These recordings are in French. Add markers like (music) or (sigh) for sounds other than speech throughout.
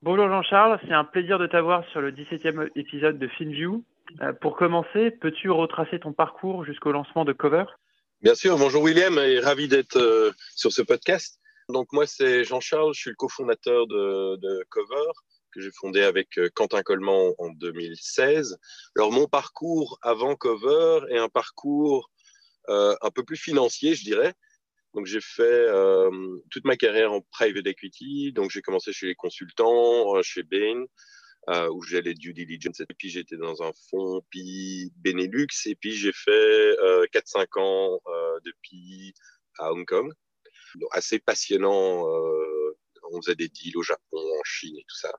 Bonjour Jean-Charles, c'est un plaisir de t'avoir sur le 17e épisode de FinView. Euh, pour commencer, peux-tu retracer ton parcours jusqu'au lancement de Cover? Bien sûr, bonjour William et ravi d'être euh, sur ce podcast. Donc moi c'est Jean-Charles, je suis le cofondateur de, Cover que j'ai fondé avec euh, Quentin Coleman en 2016. Alors mon parcours avant Cover est un parcours un peu plus financier, je dirais. Donc j'ai fait euh, toute ma carrière en private equity. Donc j'ai commencé chez les consultants, euh, chez Bain, euh, où j'allais due diligence. Et puis j'étais dans un fonds PI Benelux. Et puis j'ai fait 4-5 ans de PI à Hong Kong. Donc, assez passionnant on faisait des deals au Japon, en Chine et tout ça.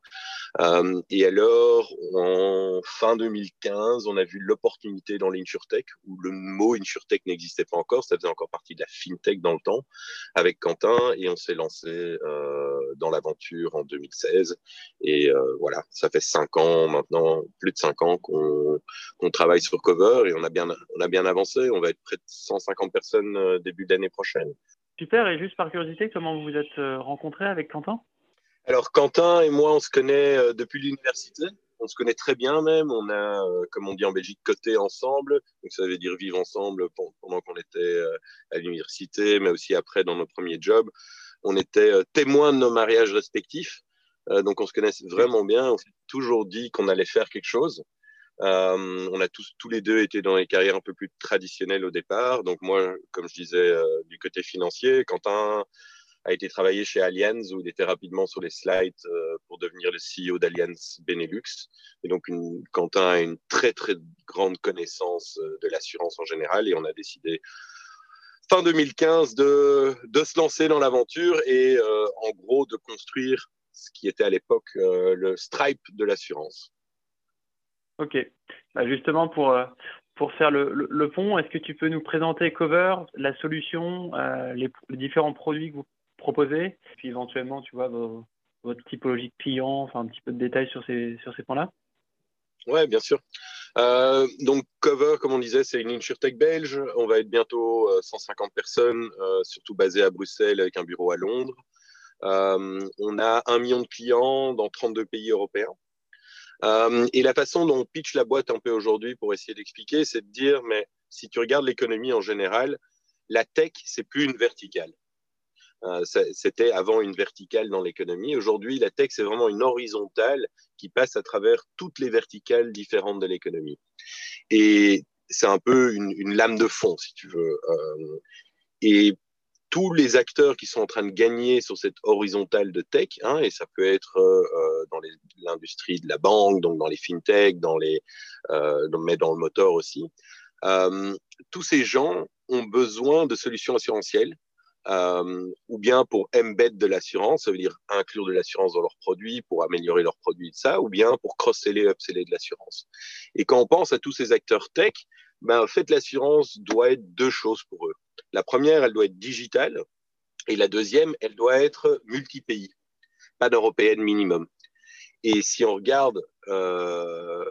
Euh, et alors, en fin 2015, on a vu l'opportunité dans l'insurtech, où le mot insurtech n'existait pas encore, ça faisait encore partie de la fintech dans le temps, avec Quentin, et on s'est lancé euh, dans l'aventure en 2016. Et euh, voilà, ça fait cinq ans maintenant, plus de cinq ans qu'on travaille sur Cover, et on a bien, on a bien avancé. On va être près de 150 personnes début d'année prochaine. Super, et juste par curiosité, comment vous vous êtes euh, rencontré avec Quentin? Alors Quentin et moi, on se connaît euh, depuis l'université. On se connaît très bien même. On a, euh, comme on dit en Belgique, coté ensemble. Donc ça veut dire vivre ensemble pendant qu'on était à l'université, mais aussi après dans nos premiers jobs. On était témoins de nos mariages respectifs. Donc on se connaissait vraiment bien. On s'est toujours dit qu'on allait faire quelque chose. Euh, on a tous, tous les deux été dans des carrières un peu plus traditionnelles au départ. Donc moi, comme je disais, euh, du côté financier, Quentin a été travaillé chez Allianz où il était rapidement sur les slides euh, pour devenir le CEO d'Allianz Benelux. Et donc Quentin a une très très grande connaissance de l'assurance en général et on a décidé fin 2015 de, de se lancer dans l'aventure et en gros de construire ce qui était à l'époque le Stripe de l'assurance. Ok. Bah, justement, pour, euh, pour faire le, le, pont, est-ce que tu peux nous présenter Cover, la solution, euh, les, différents produits que vous proposez, puis éventuellement, tu vois, votre typologie de client, enfin un petit peu de détails sur ces, sur ces points-là? Ouais, bien sûr. Euh, donc Cover, comme on disait, c'est une insurtech belge. On va être bientôt 150 personnes, surtout basées à Bruxelles avec un bureau à Londres. on a un million de clients dans 32 pays européens. Euh, et la façon dont on pitch la boîte un peu aujourd'hui pour essayer d'expliquer, c'est de dire, mais si tu regardes l'économie en général, la tech, c'est plus une verticale. Euh, C'était avant une verticale dans l'économie. Aujourd'hui, la tech, c'est vraiment une horizontale qui passe à travers toutes les verticales différentes de l'économie. Et c'est un peu une, lame de fond, si tu veux. Euh, et tous les acteurs qui sont en train de gagner sur cette horizontale de tech, hein, et ça peut être euh, euh dans l'industrie de la banque, donc dans les fintech, euh, mais dans le moteur aussi. Tous ces gens ont besoin de solutions assurantielles, euh, ou bien pour embed de l'assurance, ça veut dire inclure de l'assurance dans leurs produits pour améliorer leurs produits ça, ou bien pour cross-seller, upseller de l'assurance. Et quand on pense à tous ces acteurs tech, ben, en fait, l'assurance doit être deux choses pour eux. La première, elle doit être digitale, et la deuxième, elle doit être multi-pays, pas d'européenne minimum. Et si on regarde euh,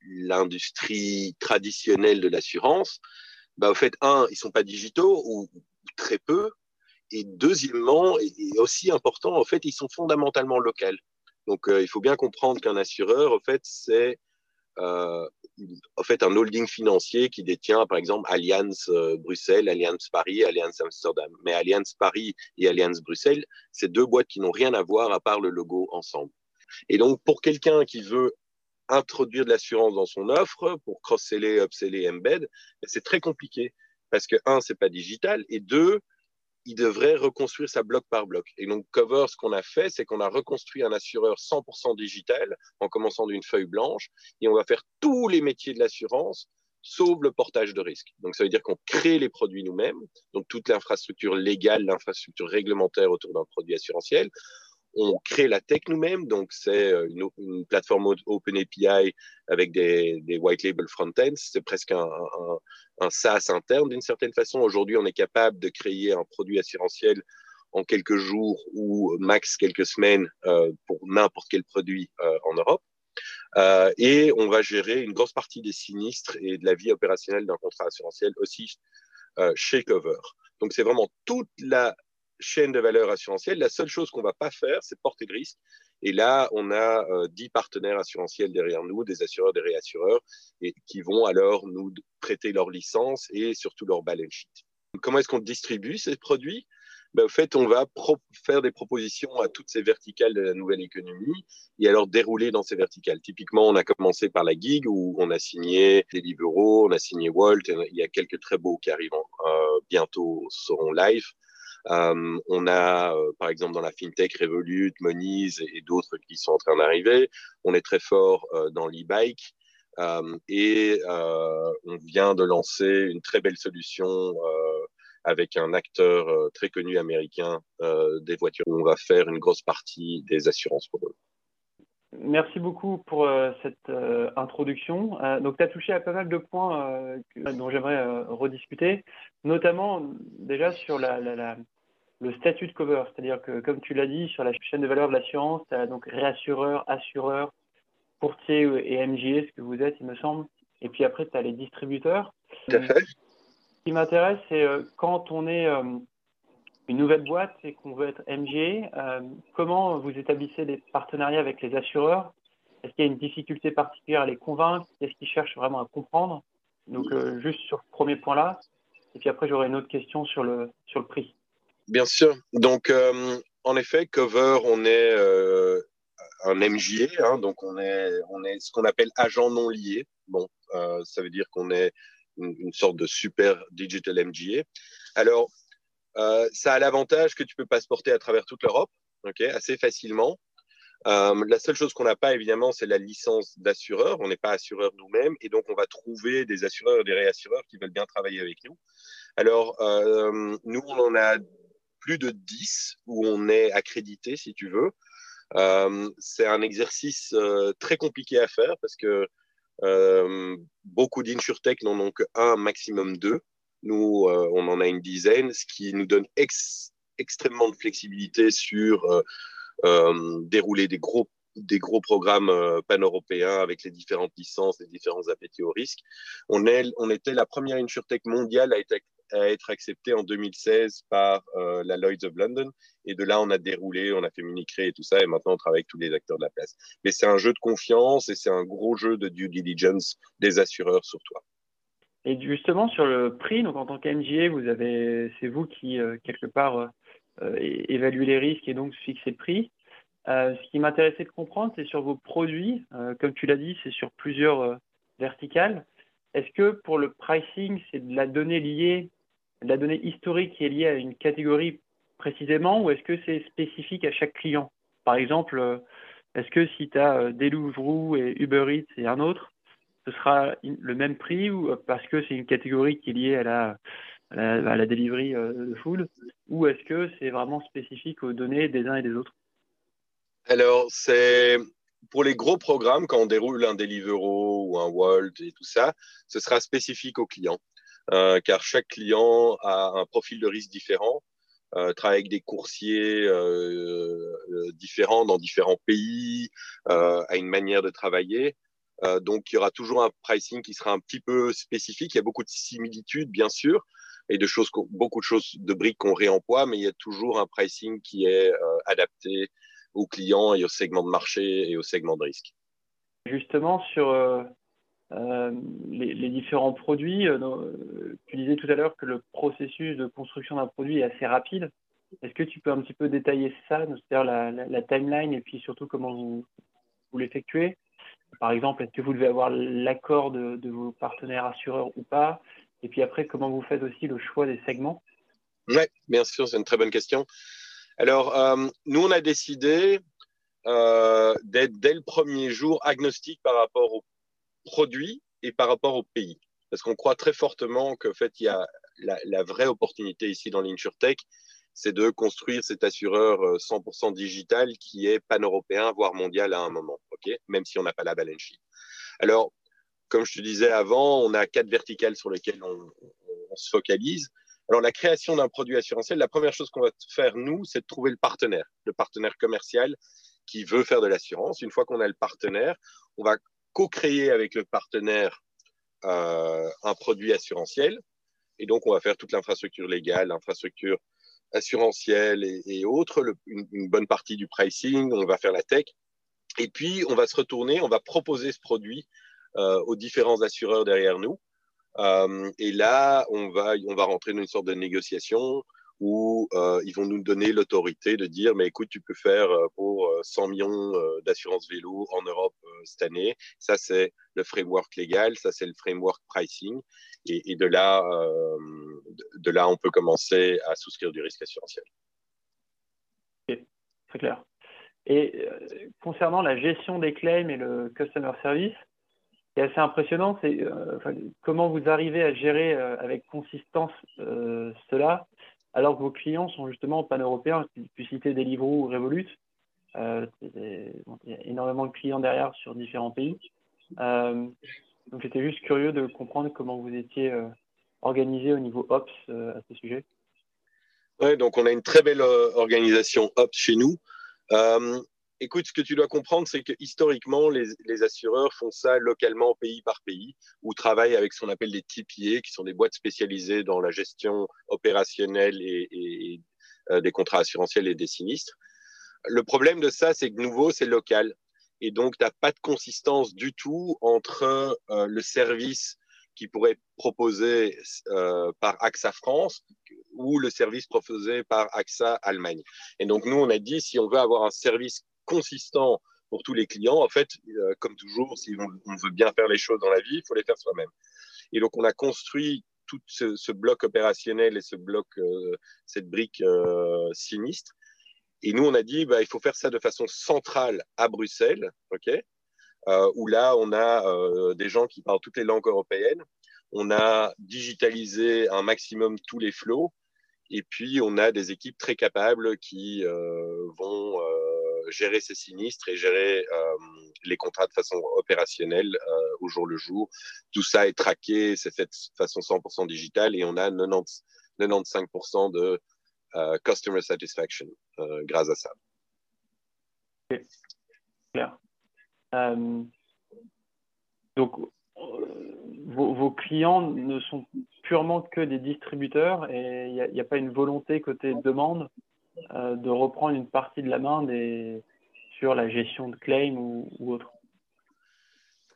l'industrie traditionnelle de l'assurance, ben, en fait, un, ils sont pas digitaux ou, très peu, et deuxièmement, et aussi important, en fait, ils sont fondamentalement locaux. Donc, euh, il faut bien comprendre qu'un assureur, en fait, c'est euh, en fait un holding financier qui détient par exemple Allianz euh, Bruxelles, Allianz Paris, Allianz Amsterdam. Mais Allianz Paris et Allianz Bruxelles, c'est deux boîtes qui n'ont rien à voir à part le logo ensemble. Et donc pour quelqu'un qui veut introduire de l'assurance dans son offre pour cross-seller, upseller, embed, c'est très compliqué parce que un, c'est pas digital et deux, il devrait reconstruire sa bloc par bloc. Et donc, Cover, ce qu'on a fait, c'est qu'on a reconstruit un assureur 100% digital en commençant d'une feuille blanche et on va faire tous les métiers de l'assurance sauf le portage de risque. Donc, ça veut dire qu'on crée les produits nous-mêmes, donc toute l'infrastructure légale, l'infrastructure réglementaire autour d'un produit assurantiel. on crée la tech nous-mêmes, donc c'est une, plateforme OpenAPI avec des, white label front-ends. C'est presque un, SaaS interne d'une certaine façon. Aujourd'hui, on est capable de créer un produit assurantiel en quelques jours ou max quelques semaines pour n'importe quel produit en Europe. Euh, et on va gérer une grosse partie des sinistres et de la vie opérationnelle d'un contrat assurantiel aussi euh, chez Cover. Donc c'est vraiment toute la chaîne de valeur assurantielle. La seule chose qu'on va pas faire, c'est porter de risque. Et là, on a euh, 10 partenaires assurantiels derrière nous, des assureurs, des réassureurs, et qui vont alors nous prêter leur licence et surtout leur balance sheet. Comment est-ce qu'on distribue ces produits? Ben, au fait, on va faire des propositions à toutes ces verticales de la nouvelle économie et alors dérouler dans ces verticales. Typiquement, on a commencé par la gig où on a signé Deliveroo, on a signé Walt, il y a quelques très beaux qui arrivent euh, bientôt seront live. On a, par exemple, dans la fintech, Revolut, Moniz et, d'autres qui sont en train d'arriver. On est très fort dans l'e-bike. Et on vient de lancer une très belle solution avec un acteur très connu américain des voitures. On va faire une grosse partie des assurances pour eux. Merci beaucoup pour euh, cette introduction. donc, tu as touché à pas mal de points dont j'aimerais rediscuter, notamment déjà sur la, le statut de cover. C'est-à-dire que, comme tu l'as dit, sur la chaîne de valeur de l'assurance, tu as donc réassureur, assureur, courtier et MGA, ce que vous êtes, il me semble. Et puis après, tu as les distributeurs. Tout à fait. Ce qui m'intéresse, c'est euh, quand on est euh, une nouvelle boîte et qu'on veut être MG, euh, comment vous établissez des partenariats avec les assureurs? Est-ce qu'il y a une difficulté particulière à les convaincre? Est-ce qu'ils cherchent vraiment à comprendre? Donc, juste sur ce premier point-là. Et puis après, j'aurai une autre question sur le, sur le prix. Bien sûr. Donc, en effet, Cover, on est un MGA, hein, donc on est, on est ce qu'on appelle agent non lié. Bon, ça veut dire qu'on est une, sorte de super digital MGA. Alors, euh, ça a l'avantage que tu peux passeporter à travers toute l'Europe, ok, assez facilement. Euh, la seule chose qu'on n'a pas, évidemment, c'est la licence d'assureur. On n'est pas assureur nous-mêmes. Et donc, on va trouver des assureurs des réassureurs qui veulent bien travailler avec nous. Alors, euh, nous, on en a plus de 10 où on est accrédité, si tu veux. c'est un exercice très compliqué à faire parce que beaucoup d'insurtech n'en ont qu'un, maximum deux. Nous, euh, on en a une dizaine, ce qui nous donne extrêmement de flexibilité sur euh, dérouler des gros programmes pan-européens avec les différentes licences, les différents appétits au risque. On, est, on était la première insurtech mondiale à être, à être accepté en 2016 par euh, la Lloyds of London. Et de là, on a déroulé, on a fait Minicré et tout ça. Et maintenant, on travaille avec tous les acteurs de la place. Mais c'est un jeu de confiance et c'est un gros jeu de due diligence des assureurs sur toi. Et justement, sur le prix, donc en tant qu'MGA, vous avez, c'est vous qui, euh, quelque part, euh, évaluez les risques et donc fixez le prix. ce qui m'intéressait de comprendre, c'est sur vos produits. comme tu l'as dit, c'est sur plusieurs verticales. Est-ce que pour le pricing, c'est de la donnée liée la donnée historique qui est liée à une catégorie précisément ou est-ce que c'est spécifique à chaque client? Par exemple, euh, est-ce que si tu as euh, Deliveroo et Uber Eats et un autre, ce sera le même prix ou euh, parce que c'est une catégorie qui est liée à la, à delivery de food ou est-ce que c'est vraiment spécifique aux données des uns et des autres? Alors, c'est pour les gros programmes, quand on déroule un Deliveroo ou un Walt et tout ça, ce sera spécifique aux clients. Euh, car chaque client a un profil de risque différent, euh, travaille avec des coursiers euh, différents dans différents pays, a une manière de travailler. Donc, il y aura toujours un pricing qui sera un petit peu spécifique. Il y a beaucoup de similitudes, bien sûr, et de choses, beaucoup de choses de briques qu'on réemploie, mais il y a toujours un pricing qui est adapté aux clients et au segment de marché et au segment de risque. Justement, sur euh, les, différents produits. Euh, tu disais tout à l'heure que le processus de construction d'un produit est assez rapide. Est-ce que tu peux un petit peu détailler ça, c'est-à-dire la, timeline et puis surtout comment vous l'effectuez? Par exemple, est-ce que vous devez avoir l'accord de, vos partenaires assureurs ou pas? Et puis après, comment vous faites aussi le choix des segments? Oui, bien sûr, c'est une très bonne question. Alors, euh, nous, on a décidé d'être dès le premier jour agnostique par rapport au produit et par rapport au pays. Parce qu'on croit très fortement qu'en fait, il y a la, vraie opportunité ici dans l'InsurTech, c'est de construire cet assureur 100% digital qui est pan-européen, voire mondial à un moment, même si on n'a pas la balance sheet. Alors, comme je te disais avant, on a quatre verticales sur lesquelles on, on se focalise. Alors, la création d'un produit assurantiel, la première chose qu'on va faire, nous, c'est de trouver le partenaire, le partenaire commercial qui veut faire de l'assurance. Une fois qu'on a le partenaire, on va co-créer avec le partenaire euh, un produit assurantiel. Et donc, on va faire toute l'infrastructure légale, l'infrastructure assurantielle et, autres, une, bonne partie du pricing, on va faire la tech. Et puis, on va se retourner, on va proposer ce produit euh, aux différents assureurs derrière nous. Euh, et là, on va, on va rentrer dans une sorte de négociation où euh, ils vont nous donner l'autorité de dire, mais écoute, tu peux faire euh, pour 100 millions d'assurance vélo en Europe cette année. Ça, c'est le framework légal, ça, c'est le framework pricing. Et, de, là, de, là, on peut commencer à souscrire du risque assurantiel. Ok, très clair. Et concernant la gestion des claims et le customer service, est assez impressionnant, c'est euh, comment vous arrivez à gérer euh, avec consistance euh, cela, alors que vos clients sont justement pan-européens. Tu citer Deliveroo ou Revolut. il y a énormément de clients derrière sur différents pays. donc j'étais juste curieux de comprendre comment vous étiez organisé au niveau Ops à ce sujet. Oui, donc on a une très belle organisation Ops chez nous écoute, ce que tu dois comprendre, c'est que historiquement, les, assureurs font ça localement, pays par pays, ou travaillent avec ce qu'on appelle des TPA, qui sont des boîtes spécialisées dans la gestion opérationnelle et, euh, des contrats assurantiels et des sinistres. Le problème de ça, c'est que nouveau, c'est local. Et donc, tu n'as pas de consistance du tout entre euh, le service qui pourrait être proposé euh, par AXA France ou le service proposé par AXA Allemagne. Et donc, nous, on a dit, si on veut avoir un service consistant pour tous les clients. En fait, euh, comme toujours, si on, veut bien faire les choses dans la vie, il faut les faire soi-même. Et donc, on a construit tout ce, bloc opérationnel et ce bloc, euh, cette brique euh, sinistre. Et nous, on a dit, bah, il faut faire ça de façon centrale à Bruxelles, ok? Où là, on a des gens qui parlent toutes les langues européennes. On a digitalisé un maximum tous les flots. Et puis, on a des équipes très capables qui vont gérer ces sinistres et gérer euh, les contrats de façon opérationnelle euh, au jour le jour. Tout ça est traqué, c'est fait de façon 100% digitale et on a 90, 95% de euh, customer satisfaction grâce à ça. Donc, vos, clients ne sont purement que des distributeurs et il n'y a, pas une volonté côté demande? Euh, de reprendre une partie de la main sur la gestion de claims ou, autre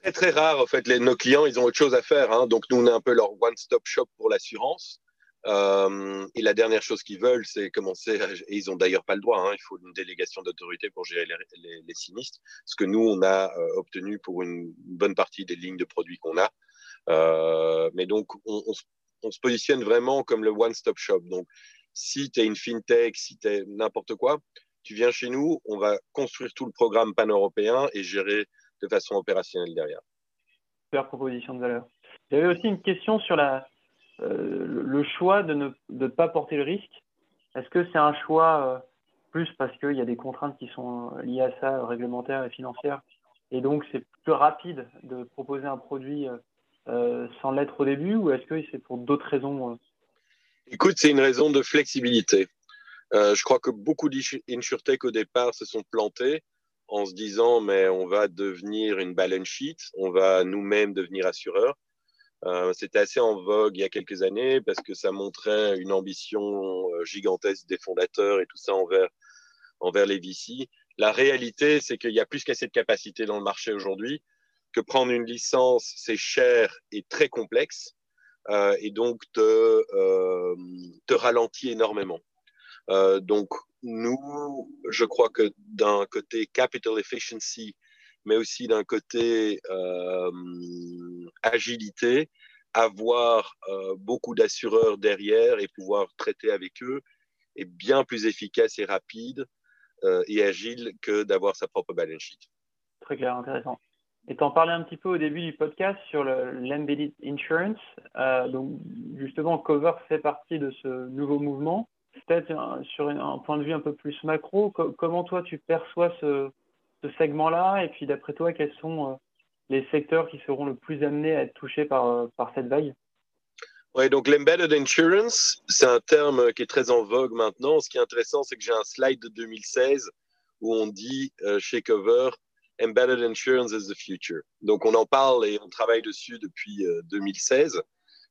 Très très rare en fait. Nos clients, ils ont autre chose à faire. Hein. Donc nous, on est un peu leur one-stop shop pour l'assurance. Euh, et la dernière chose qu'ils veulent, c'est commencer, et ils n'ont d'ailleurs pas le droit, hein. il faut une délégation d'autorité pour gérer les, sinistres, ce que nous, on a euh, obtenu pour une bonne partie des lignes de produits qu'on a. mais donc, on, on, se positionne vraiment comme le one-stop shop. Donc, si tu es une fintech, si tu es n'importe quoi, tu viens chez nous, on va construire tout le programme pan-européen et gérer de façon opérationnelle derrière. Super proposition de valeur. J'avais aussi une question sur euh, le choix de ne pas porter le risque. Est-ce que c'est un choix euh, plus parce qu'il y a des contraintes qui sont liées à ça, réglementaires et financières, et donc c'est plus rapide de proposer un produit euh, sans l'être au début, ou est-ce que c'est pour d'autres raisons Écoute, c'est une raison de flexibilité. Euh, je crois que beaucoup d'insurtech au départ se sont plantés en se disant mais on va devenir une balance sheet, on va nous-mêmes devenir assureur. Euh, C'était assez en vogue il y a quelques années parce que ça montrait une ambition euh, gigantesque des fondateurs et tout ça envers, envers les VC. La réalité, c'est qu'il y a plus qu'assez de capacité dans le marché aujourd'hui, que prendre une licence, c'est cher et très complexe. Euh, et donc te, euh, te ralentit énormément. Euh, donc nous, je crois que d'un côté capital efficiency, mais aussi d'un côté agilité, avoir beaucoup d'assureurs derrière et pouvoir traiter avec eux est bien plus efficace et rapide et agile que d'avoir sa propre balance sheet. Très clair, intéressant. Et en parlais un petit peu au début du podcast sur l'embedded insurance. Euh, donc, justement, Cover fait partie de ce nouveau mouvement. peut-être sur un point de vue un peu plus macro, comment toi tu perçois ce, segment-là? Et puis d'après toi, quels sont euh, les secteurs qui seront le plus amenés à être touchés par, euh, cette vague? Oui, donc l'embedded insurance, c'est un terme qui est très en vogue maintenant. Ce qui est intéressant, c'est que j'ai un slide de 2016 où on dit euh, chez Cover, Embedded Insurance is the future. Donc on en parle et on travaille dessus depuis 2016.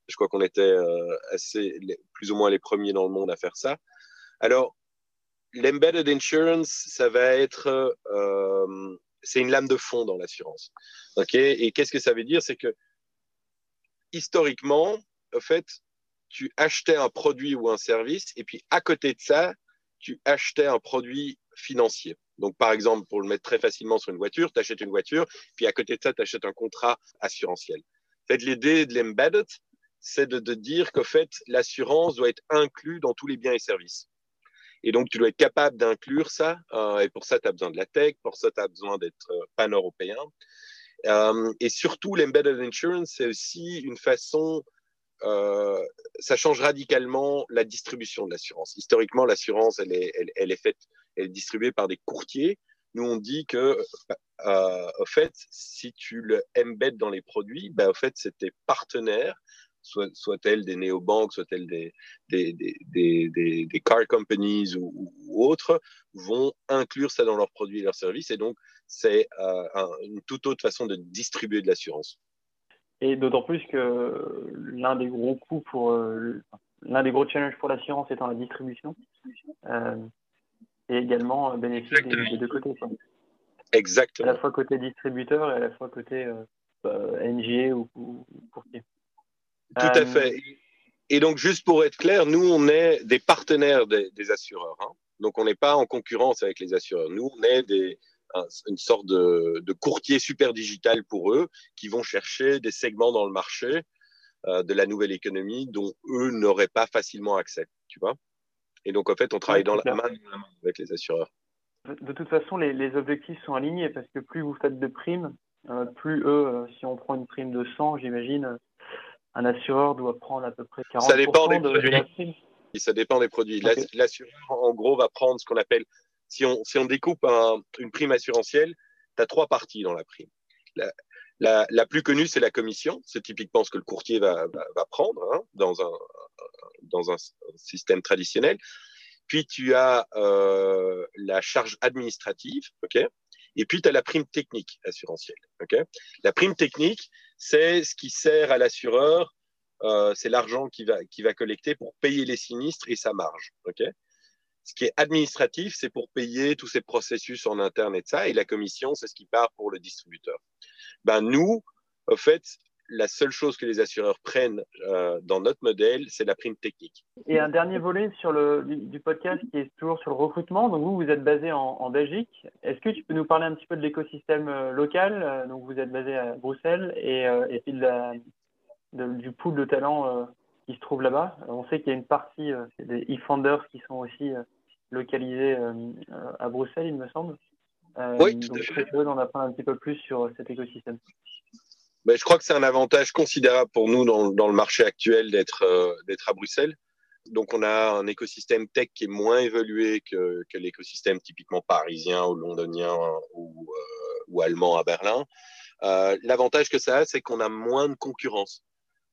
Je crois qu'on était euh, assez, plus ou moins les premiers dans le monde à faire ça. Alors, l'embedded insurance, ça va être, euh, c'est une lame de fond dans l'assurance. Ok? Et qu'est-ce que ça veut dire? C'est que historiquement, en fait, tu achetais un produit ou un service, et puis à côté de ça, tu achetais un produit financier. Donc, par exemple, pour le mettre très facilement sur une voiture, tu achètes une voiture, puis à côté de ça, tu achètes un contrat assurantiel. L'idée de l'embedded, c'est de, dire qu'en fait, l'assurance doit être inclue dans tous les biens et services. Et donc, tu dois être capable d'inclure ça. Euh, et pour ça, tu as besoin de la tech. Pour ça, tu as besoin d'être euh, pan-européen. Euh, et surtout, l'embedded insurance, c'est aussi une façon, ça change radicalement la distribution de l'assurance. Historiquement, l'assurance, elle est, elle, est faite, est distribuée par des courtiers. Nous, on dit que, au fait, si tu le embeds dans les produits, ben, au fait, c'est tes partenaires soit-elles des néobanques, soit-elles des, des, des, des, car companies ou, autres, vont inclure ça dans leurs produits et leurs services. Et donc, c'est euh, une toute autre façon de distribuer de l'assurance. Et d'autant plus que l'un des gros coûts pour euh, l'un des gros challenges pour l'assurance étant la distribution, euh, et également bénéfique des, deux côtés. Exactement. À la fois côté distributeur et à la fois côté NGA ou, ou courtier. Tout à fait. Et donc, juste pour être clair, nous, on est des partenaires des, assureurs. Hein. Donc, on n'est pas en concurrence avec les assureurs. Nous, on est des, une sorte de, courtier super digital pour eux qui vont chercher des segments dans le marché euh, de la nouvelle économie dont eux n'auraient pas facilement accès. Tu vois Et donc, en fait, on travaille dans la main avec les assureurs. De toute façon, les, objectifs sont alignés parce que plus vous faites de primes, euh, plus eux, euh, si on prend une prime de 100, j'imagine, un assureur doit prendre à peu près 40% ça dépend des produits. de Ça dépend des produits. L'assureur, en gros, va prendre ce qu'on appelle, si on, si on découpe une prime assurantielle, tu as trois parties dans la prime. La, la, plus connue, c'est la commission. C'est typiquement ce que le courtier va, prendre hein, dans, un, système traditionnel. Puis tu as euh, la charge administrative, ok? Et puis, tu as la prime technique assurantielle. la prime technique, c'est ce qui sert à l'assureur, euh, c'est l'argent qu'il va, qui va collecter pour payer les sinistres et sa marge. ce qui est administratif, c'est pour payer tous ces processus en interne et de ça. Et la commission, c'est ce qui part pour le distributeur. Ben, nous, au fait, la seule chose que les assureurs prennent euh, dans notre modèle, c'est la prime technique. Et un dernier volet sur le, du, podcast qui est toujours sur le recrutement. Donc vous, vous êtes basé en, Belgique. Est-ce que tu peux nous parler un petit peu de l'écosystème euh, local? Euh, Donc vous êtes basé à Bruxelles et, et puis du pool de talents qui se trouve là-bas. On sait qu'il y a une partie des e-founders qui sont aussi localisés à Bruxelles, il me semble. Oui, donc je serais curieux d'en apprendre un petit peu plus sur cet écosystème je crois que c'est un avantage considérable pour nous dans, dans le marché actuel d'être euh, d'être à Bruxelles. Donc, on a un écosystème tech qui est moins évolué que, que l'écosystème typiquement parisien ou londonien ou, euh, ou allemand à Berlin. Euh, L'avantage que ça a, c'est qu'on a moins de concurrence.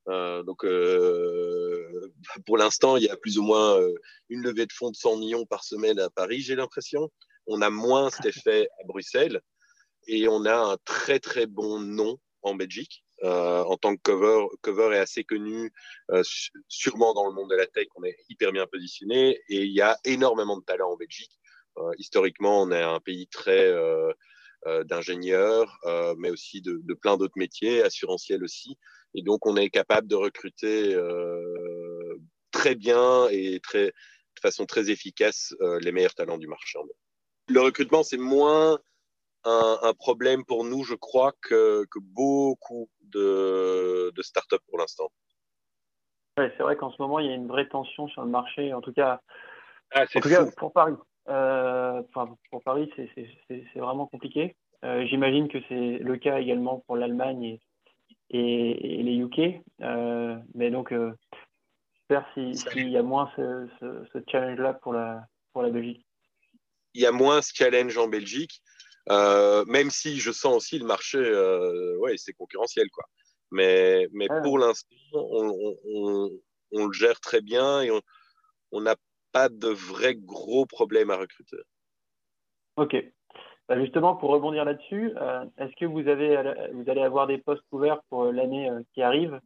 Euh, donc, euh, pour l'instant, il y a plus ou moins euh, une levée de fonds de 100 millions par semaine à Paris, j'ai l'impression. On a moins cet effet à Bruxelles et on a un très très bon nom en Belgique. Euh, en tant que cover, cover est assez connu, euh, sûrement dans le monde de la tech, on est hyper bien positionné et il y a énormément de talents en Belgique. Euh, historiquement, on est un pays très d'ingénieurs, mais aussi de, plein d'autres métiers, assurantiels aussi. Et donc, on est capable de recruter très bien et très, de façon très efficace les meilleurs talents du marché. Le recrutement, c'est moins un, problème pour nous, je crois, que, que beaucoup de, de startups pour l'instant. Ouais, c'est vrai qu'en ce moment, il y a une vraie tension sur le marché, en tout cas, ah, en tout cas pour Paris. Euh, pour Paris, c'est vraiment compliqué. Euh, j'imagine que c'est le cas également pour l'Allemagne et, et, les UK. Euh, mais donc, J'espère s'il y a moins ce, challenge-là pour la, pour la Belgique. Il y a moins ce challenge en Belgique, euh, même si je sens aussi le marché, euh, ouais, c'est concurrentiel. Quoi. Mais, mais pour l'instant, on, on, le gère très bien et on n'a pas de vrais gros problèmes à recruter. Ok. Bah, justement, pour rebondir là-dessus, euh, est-ce que vous, avez, vous allez avoir des postes ouverts pour l'année qui arrive?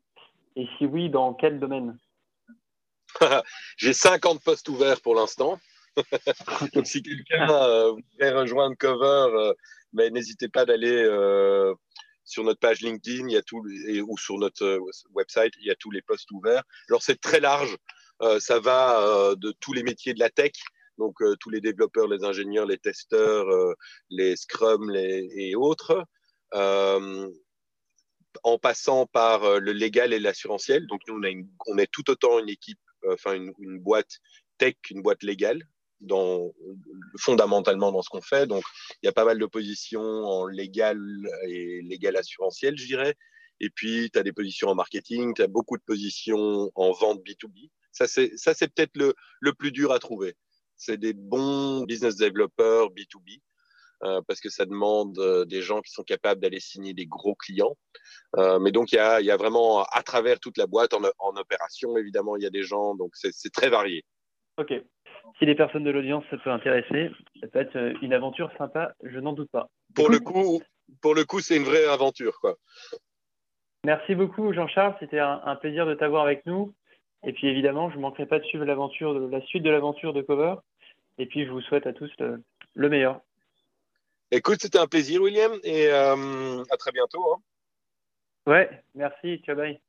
Et si oui, dans quel domaine? (laughs) J'ai 50 postes ouverts pour l'instant. (laughs) Donc, si quelqu'un euh, voudrait rejoindre Cover, euh, mais n'hésitez pas d'aller euh, sur notre page LinkedIn il y a tout, ou sur notre website, il y a tous les postes ouverts. Alors, c'est très large. ça va de tous les métiers de la tech, donc tous les développeurs, les ingénieurs, les testeurs, les Scrum les, et autres. en passant par le légal et l'assurantiel. Donc, nous, on, a on est tout autant une équipe enfin une, boîte tech qu'une boîte légale fondamentalement dans ce qu'on fait. Donc, il y a pas mal de positions en légal et légal assurantiel, je dirais. Et puis, tu as des positions en marketing, tu as beaucoup de positions en vente B2B. Ça, c'est peut-être le, le plus dur à trouver. C'est des bons business developers B2B. Euh, parce que ça demande euh, des gens qui sont capables d'aller signer des gros clients. Euh, mais donc, il y a, y a, vraiment, à travers toute la boîte, en opération, évidemment, il y a des gens, donc c'est très varié. Ok. Si les personnes de l'audience se peut intéresser, ça peut être une aventure sympa, je n'en doute pas. Pour le coup, pour le coup, c'est une vraie aventure, quoi. Merci beaucoup, Jean-Charles. C'était un, plaisir de t'avoir avec nous. Et puis évidemment, je ne manquerai pas de suivre l'aventure, la suite de l'aventure de Cover. Et puis, je vous souhaite à tous le meilleur. Écoute, c'était un plaisir, William, et euh, à très bientôt. Hein. Ouais, merci. Ciao, bye.